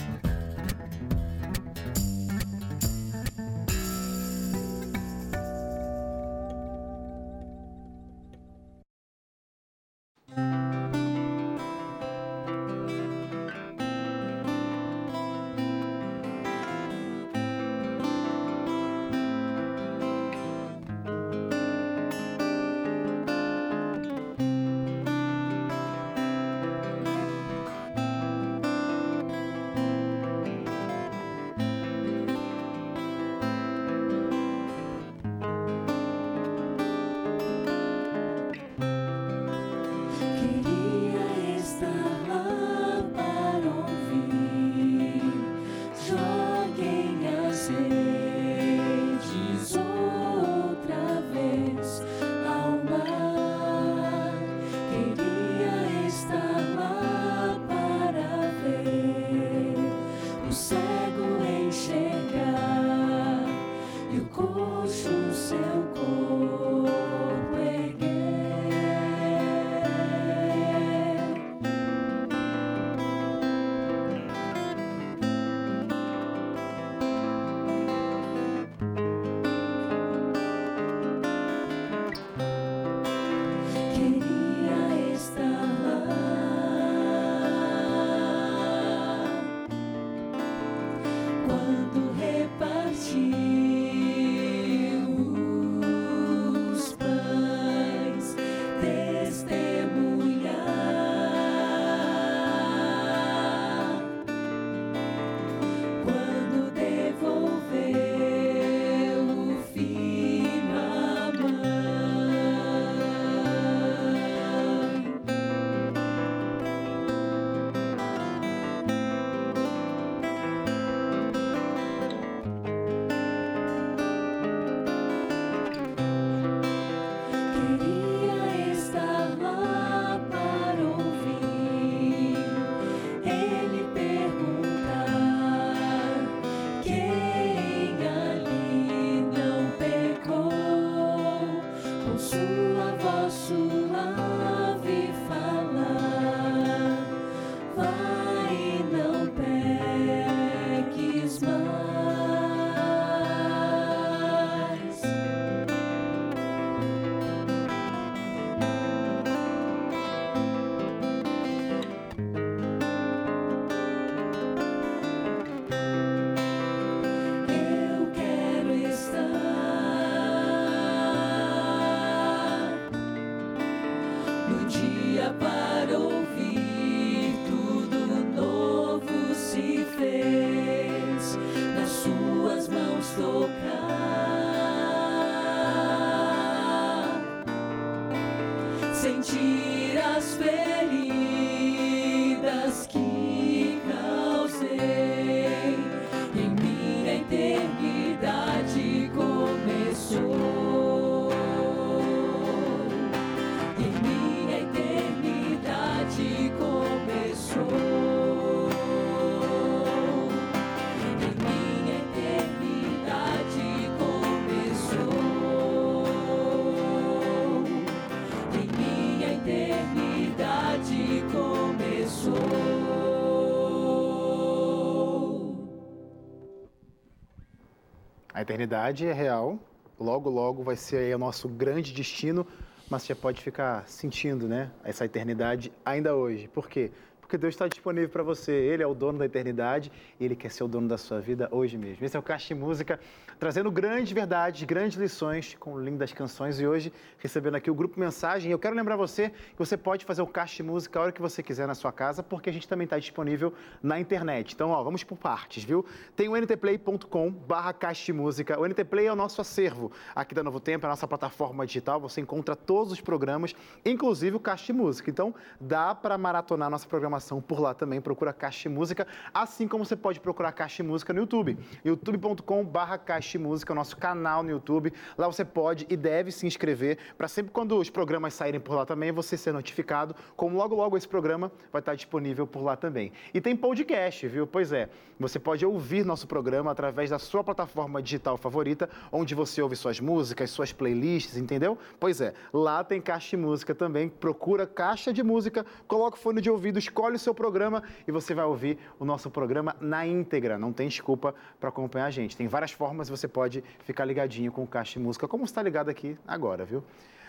[SPEAKER 2] Eternidade
[SPEAKER 1] é real, logo, logo vai ser o nosso grande destino, mas você pode ficar sentindo, né, essa eternidade ainda hoje. Por quê? Porque Deus está disponível para você. Ele é o dono da eternidade e Ele quer ser o dono da sua vida hoje mesmo. Esse é o Caixa Música, trazendo grandes verdades, grandes lições com lindas canções. E hoje, recebendo aqui o Grupo Mensagem. Eu quero lembrar você que você pode fazer o Caixa Música a hora que você quiser na sua casa, porque a gente também está disponível na internet. Então, ó, vamos por partes, viu? Tem o ntplay.com barra Caixa de Música. O NT Play é o nosso acervo aqui da Novo Tempo, é a nossa plataforma digital. Você encontra todos os programas, inclusive o Caixa de Música. Então, dá para maratonar nossa programação por lá também. Procura Caixa de Música, assim como você pode procurar Caixa de Música no YouTube. youtube.com barra Caixa de Música, o nosso canal no YouTube. Lá você pode e deve se inscrever para sempre quando os programas saírem por lá também, você ser notificado, como logo logo esse programa vai estar disponível por lá também. E tem podcast, viu? Pois é, você pode ouvir nosso programa através da sua plataforma digital favorita, onde você ouve suas músicas, suas playlists, entendeu? Pois é, lá tem Caixa de Música também. Procura Caixa de Música, coloca o fone de ouvido, escolhe o seu programa e você vai ouvir o nosso programa na íntegra. Não tem desculpa para acompanhar a gente. Tem várias formas você pode ficar ligadinho com o Caixa de Música, como está ligado aqui agora, viu?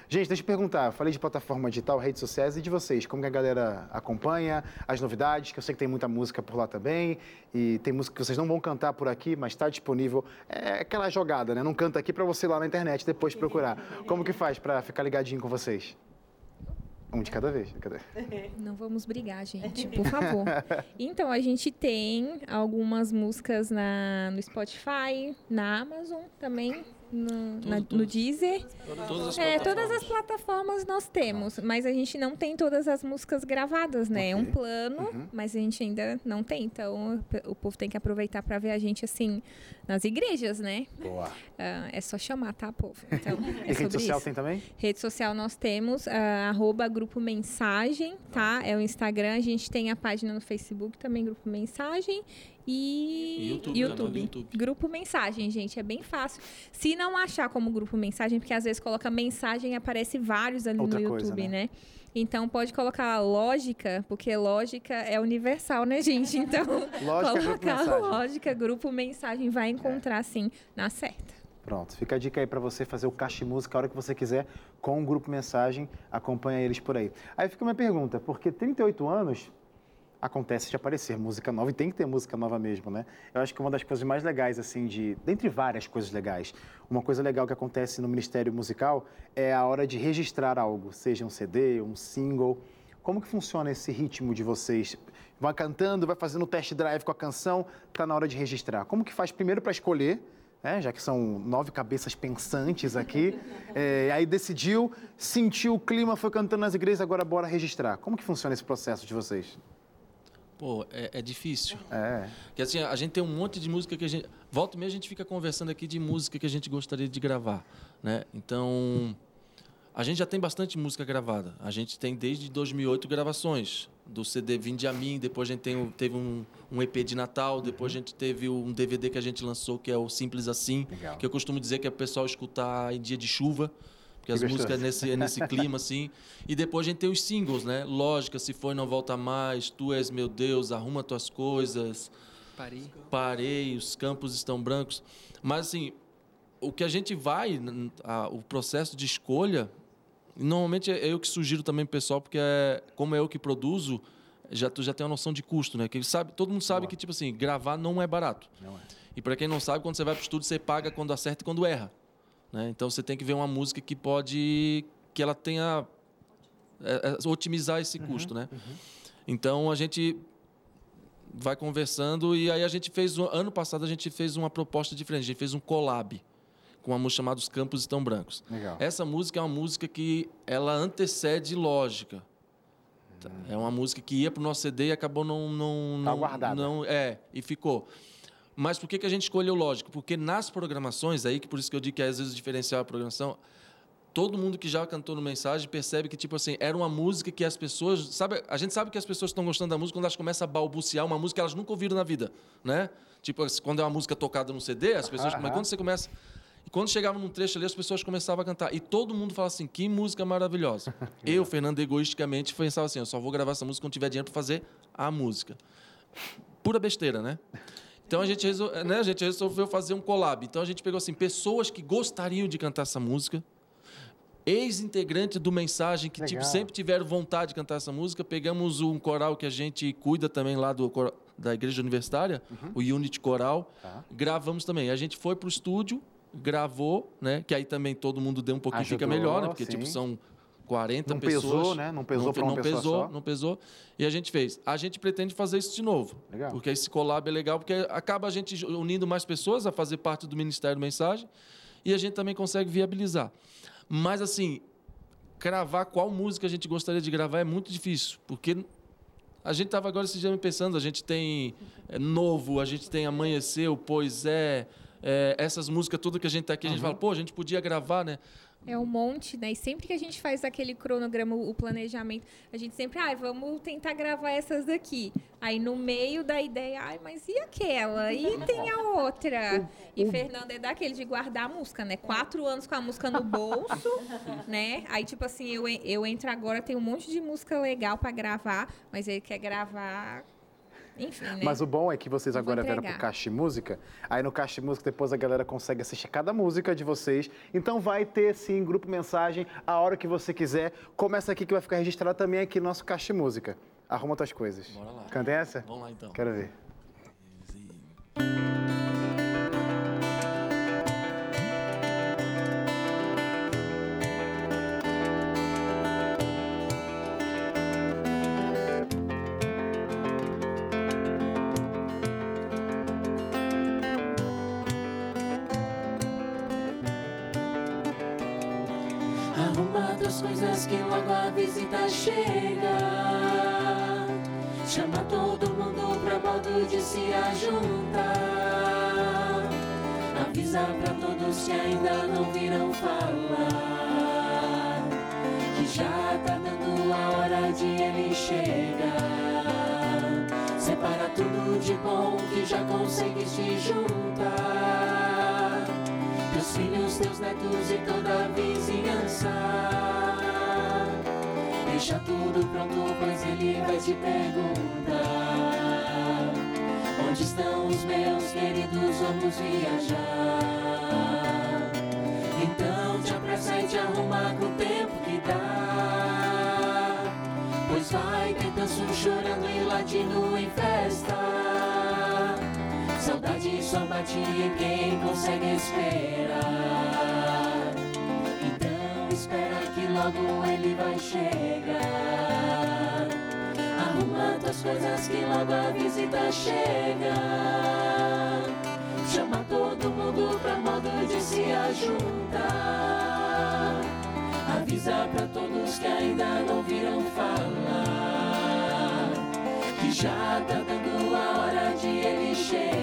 [SPEAKER 1] Gente, deixa eu perguntar, falei de plataforma digital, redes sociais, e de vocês? Como que a galera acompanha as novidades? Que eu sei que tem muita música por lá também, e tem música que vocês não vão cantar por aqui, mas está disponível. É aquela jogada, né? Não canta aqui para você lá na internet depois procurar. Como que faz para ficar ligadinho com vocês? Um de cada vez. Cadê?
[SPEAKER 6] Não vamos brigar, gente, por favor. Então, a gente tem algumas músicas na, no Spotify, na Amazon também, no, na- no Deezer.
[SPEAKER 10] Todas as
[SPEAKER 6] É, todas
[SPEAKER 10] plataformas.
[SPEAKER 6] as plataformas nós temos, mas a gente não tem todas as músicas gravadas, né? É um plano,
[SPEAKER 1] Uhum.
[SPEAKER 6] mas a gente ainda não tem. Então, o- povo tem que aproveitar para ver a gente, assim, nas igrejas, né?
[SPEAKER 1] Boa.
[SPEAKER 6] Ah, é só chamar, tá, povo? Então,
[SPEAKER 1] E
[SPEAKER 6] é
[SPEAKER 1] rede
[SPEAKER 6] sobre
[SPEAKER 1] social
[SPEAKER 6] isso.
[SPEAKER 1] tem também?
[SPEAKER 6] Rede social nós temos, ah, arroba Grupo Mensagem, tá? É o Instagram, a gente tem a página no Facebook também, Grupo Mensagem. E
[SPEAKER 10] YouTube, do YouTube.
[SPEAKER 6] Grupo Mensagem, gente, é bem fácil. Se não achar como Grupo Mensagem, porque às vezes coloca mensagem e aparece vários ali
[SPEAKER 1] Outra
[SPEAKER 6] no
[SPEAKER 1] coisa,
[SPEAKER 6] YouTube,
[SPEAKER 1] né?
[SPEAKER 6] né? Então pode colocar lógica, porque lógica é universal, né, gente? Então,
[SPEAKER 1] Lógica, Grupo
[SPEAKER 6] colocar
[SPEAKER 1] Mensagem.
[SPEAKER 6] lógica, grupo mensagem, vai encontrar sim na certa.
[SPEAKER 1] Pronto, fica a dica aí para você fazer o Caixa de Música a hora que você quiser com o Grupo Mensagem, acompanha eles por aí. Aí fica uma pergunta, porque 38 anos acontece de aparecer música nova e tem que ter música nova mesmo, né? Eu acho que uma das coisas mais legais, assim, de. Dentre várias coisas legais, uma coisa legal que acontece no Ministério Musical é a hora de registrar algo, seja um CD, um single. Como que funciona esse ritmo de vocês? Vai cantando, vai fazendo o test drive com a canção, tá na hora de registrar. Como que faz primeiro para escolher? né, já que são nove cabeças pensantes aqui, é, aí decidiu, sentiu o clima, foi cantando nas igrejas, agora bora registrar. Como que funciona esse processo de vocês?
[SPEAKER 10] Pô, é, é difícil.
[SPEAKER 1] É.
[SPEAKER 10] Porque assim, a gente tem um monte de música que a gente. Volta e meia a gente fica conversando aqui de música que a gente gostaria de gravar. Né? Então, a gente já tem bastante música gravada. A gente tem desde 2008 gravações. Do CD Vinde a Mim, depois a gente tem, teve um, um EP de Natal, depois a gente teve um DVD que a gente lançou que é o Simples Assim,
[SPEAKER 1] Legal.
[SPEAKER 10] que eu costumo dizer que é o pessoal escutar em dia de chuva. Porque as
[SPEAKER 1] Que
[SPEAKER 10] músicas é
[SPEAKER 1] gostoso.
[SPEAKER 10] nesse, é nesse clima, assim. E depois a gente tem os singles, né? Lógica, Se Foi Não Volta Mais, Tu És Meu Deus, Arruma Tuas Coisas,
[SPEAKER 11] Parei.
[SPEAKER 10] Parei, Os Campos Estão Brancos. Mas, assim, o que a gente vai, a- o processo de escolha, normalmente é eu que sugiro também pro pessoal, porque é, como é eu que produzo, já, tu já tem uma noção de custo, né? Que sabe, todo mundo sabe que, tipo assim, gravar não é barato.
[SPEAKER 1] Não é.
[SPEAKER 10] E para quem não sabe, quando você vai para o estúdio, você paga quando acerta e quando erra. Né? Então você tem que ver uma música que pode. que ela tenha. é, é, otimizar esse custo, né? Então a gente vai conversando e aí a gente fez. Ano passado a gente fez uma proposta diferente, a gente fez um collab com uma música chamada Os Campos Estão Brancos.
[SPEAKER 1] Legal.
[SPEAKER 10] Essa música é uma música que ela antecede lógica. inédita. É uma música que ia pro nosso CD e acabou não não
[SPEAKER 1] Tá guardada.
[SPEAKER 10] não é e ficou. Mas por que, que a gente escolheu lógico? Porque nas programações aí que por isso que eu digo que às vezes é a programação. Todo mundo que já cantou no mensagem percebe que tipo assim era uma música que as pessoas sabe a gente sabe que as pessoas estão gostando da música quando elas começam a balbuciar uma música que elas nunca ouviram na vida, né? Tipo quando é uma música tocada no CD as pessoas mas
[SPEAKER 1] Aham.
[SPEAKER 10] quando você começa e quando chegava num trecho ali, as pessoas começavam a cantar. E todo mundo falava assim, que música maravilhosa. eu, Fernando, egoisticamente, pensava assim, eu só vou gravar essa música quando tiver dinheiro para fazer a música. Pura besteira, né? Então a gente, resol... né, a gente resolveu fazer um collab. Então a gente pegou assim, pessoas que gostariam de cantar essa música, ex-integrante do Mensagem, que tipo, sempre tiveram vontade de cantar essa música. Pegamos um coral que a gente cuida também lá do, cor- da Igreja Universitária, o Unity Coral.
[SPEAKER 1] Tá.
[SPEAKER 10] Gravamos também. A gente foi para o estúdio, gravou, né? Que aí também todo mundo deu um pouquinho, fica
[SPEAKER 1] Ajudou,
[SPEAKER 10] melhor, né? Porque
[SPEAKER 1] sim.
[SPEAKER 10] tipo, são 40
[SPEAKER 1] Não
[SPEAKER 10] pessoas.
[SPEAKER 1] pesou, né? Não pesou
[SPEAKER 10] não,
[SPEAKER 1] pra uma
[SPEAKER 10] não
[SPEAKER 1] pessoa
[SPEAKER 10] pesou,
[SPEAKER 1] só.
[SPEAKER 10] não pesou. E a gente fez. A gente pretende fazer isso de novo.
[SPEAKER 1] Legal.
[SPEAKER 10] Porque esse collab é legal, porque acaba a gente unindo mais pessoas a fazer parte do Ministério Mensagem e a gente também consegue viabilizar. Mas, assim, cravar qual música a gente gostaria de gravar é muito difícil, porque a gente estava agora esse dia pensando, a gente tem é, Novo, a gente tem Amanheceu, Pois é, é, essas músicas tudo que a gente tá aqui, a gente fala, pô, a gente podia gravar, né?
[SPEAKER 6] É um monte, né? E sempre que a gente faz aquele cronograma, o planejamento, a gente sempre, ai, vamos tentar gravar essas daqui. Aí no meio da ideia, ai, mas e aquela? E tem a outra? E Fernanda é daquele de guardar a música, né? Quatro anos com a música no bolso, né? Aí, tipo assim, eu, eu entro agora, tem um monte de música legal pra gravar, mas ele quer gravar. Enfim, né?
[SPEAKER 1] Mas o bom é que vocês agora vieram pro Caixa de Música. Aí no Caixa Música depois a galera consegue assistir cada música de vocês. Então vai ter sim grupo mensagem a hora que você quiser. Começa aqui que vai ficar registrado também aqui no nosso Caixa de Música. Arruma tuas coisas.
[SPEAKER 10] Bora lá.
[SPEAKER 1] Canta essa?
[SPEAKER 10] Vamos lá então.
[SPEAKER 1] Quero ver.
[SPEAKER 2] Tuas coisas que logo a visita chega. Chama todo mundo pra modo de se ajuntar. Avisa pra todos que ainda não viram falar. Que já tá dando a hora de ele chegar. Separa tudo de bom que já conseguiste juntar. Teus filhos, teus netos e toda a vizinhança. Deixa tudo pronto, pois ele vai te perguntar: Onde estão os meus queridos? Vamos viajar. Então te apressa e te arruma com o tempo que dá. Pois vai ter danço chorando e latindo em festa. Saudade só bate em quem consegue esperar. Logo ele vai chegar. Arruma tuas coisas que logo a visita chega. Chama todo mundo pra modo de se ajuntar. Avisa pra todos que ainda não viram falar. Que já tá dando a hora de ele chegar.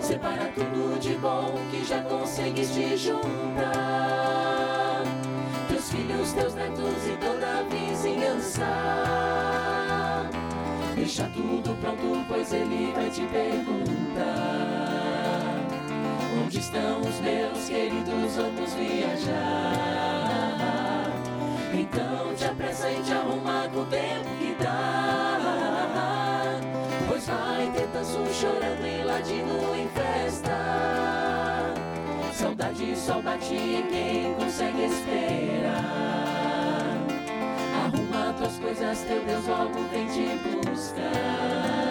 [SPEAKER 2] Separa tudo de bom que já conseguiste juntar. Filhos, teus netos e toda a vizinhança. Deixa tudo pronto, pois ele vai te perguntar. Onde estão os meus queridos? Vamos viajar. Então te apressa e te arruma com o tempo que dá. Pois vai ter danço chorando e ladino em festa. Saudade em quem consegue esperar. Arruma tuas coisas, teu Deus logo vem te buscar.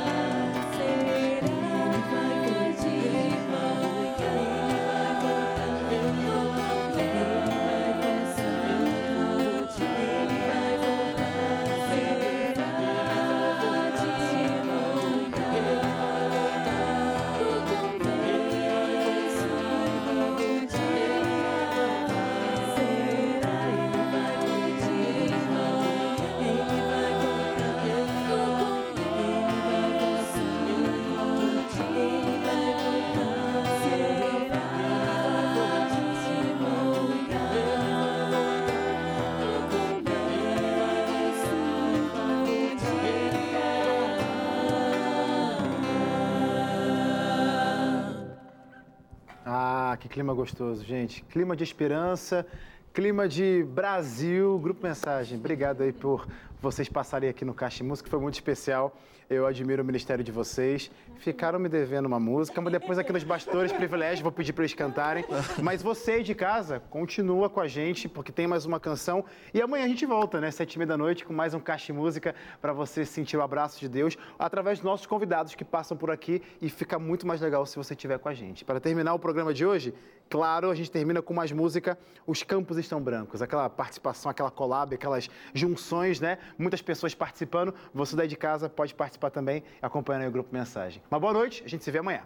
[SPEAKER 1] Clima gostoso, gente. Clima de esperança, clima de Brasil. Grupo Mensagem, obrigado aí por vocês passarem aqui no Caixa Música, foi muito especial. Eu admiro o ministério de vocês. Ficaram me devendo uma música, mas depois aqui nos bastidores, privilégio, vou pedir para eles cantarem. Mas você aí de casa, continua com a gente, porque tem mais uma canção. E amanhã a gente volta, né? Sete e meia da noite, com mais um Caixa Música, para você sentir o abraço de Deus, através dos nossos convidados que passam por aqui. E fica muito mais legal se você estiver com a gente. Para terminar o programa de hoje, claro, a gente termina com mais música. Os Campos Estão Brancos. Aquela participação, aquela collab, aquelas junções, né? Muitas pessoas participando. Você daí de casa pode participar também, acompanhando aí o Grupo Mensagem. Uma boa noite, a gente se vê amanhã.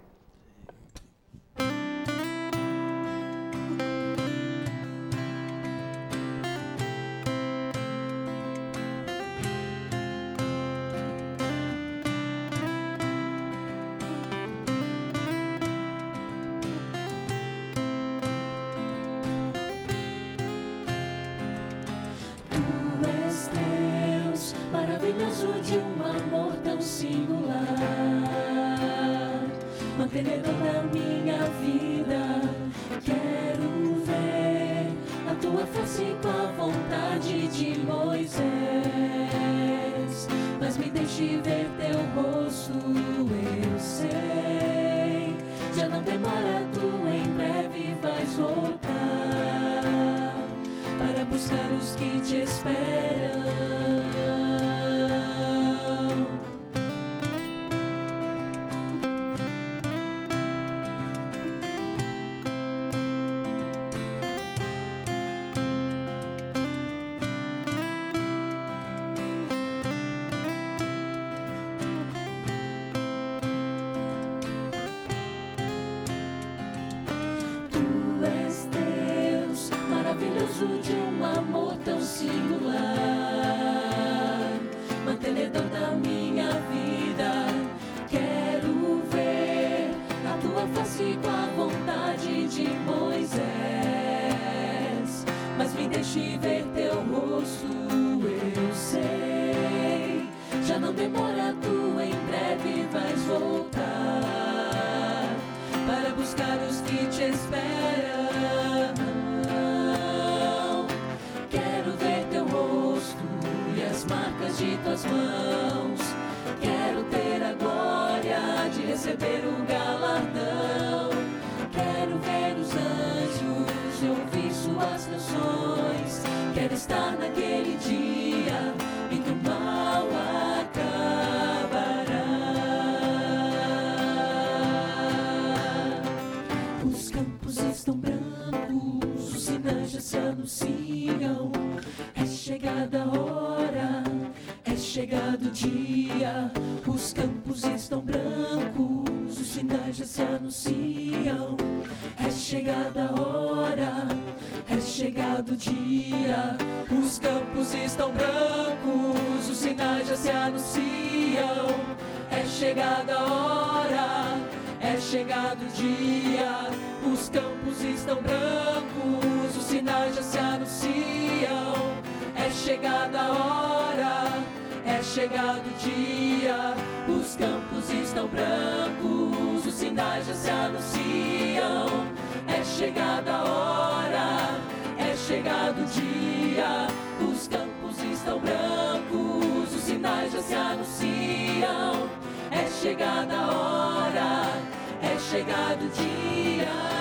[SPEAKER 2] Chegado o dia. Os campos estão brancos, os sinais já se anunciam. É chegada a hora, é chegado o dia. Os campos estão brancos, os sinais já se anunciam. É chegada a hora, é chegado o dia. Os campos estão brancos, os sinais já se anunciam. É chegada a hora, é chegado o dia. Os campos estão brancos, os sinais já se anunciam. É chegada a hora, é chegado o dia. Os campos estão brancos, os sinais já se anunciam. É chegada a hora, é chegado o dia.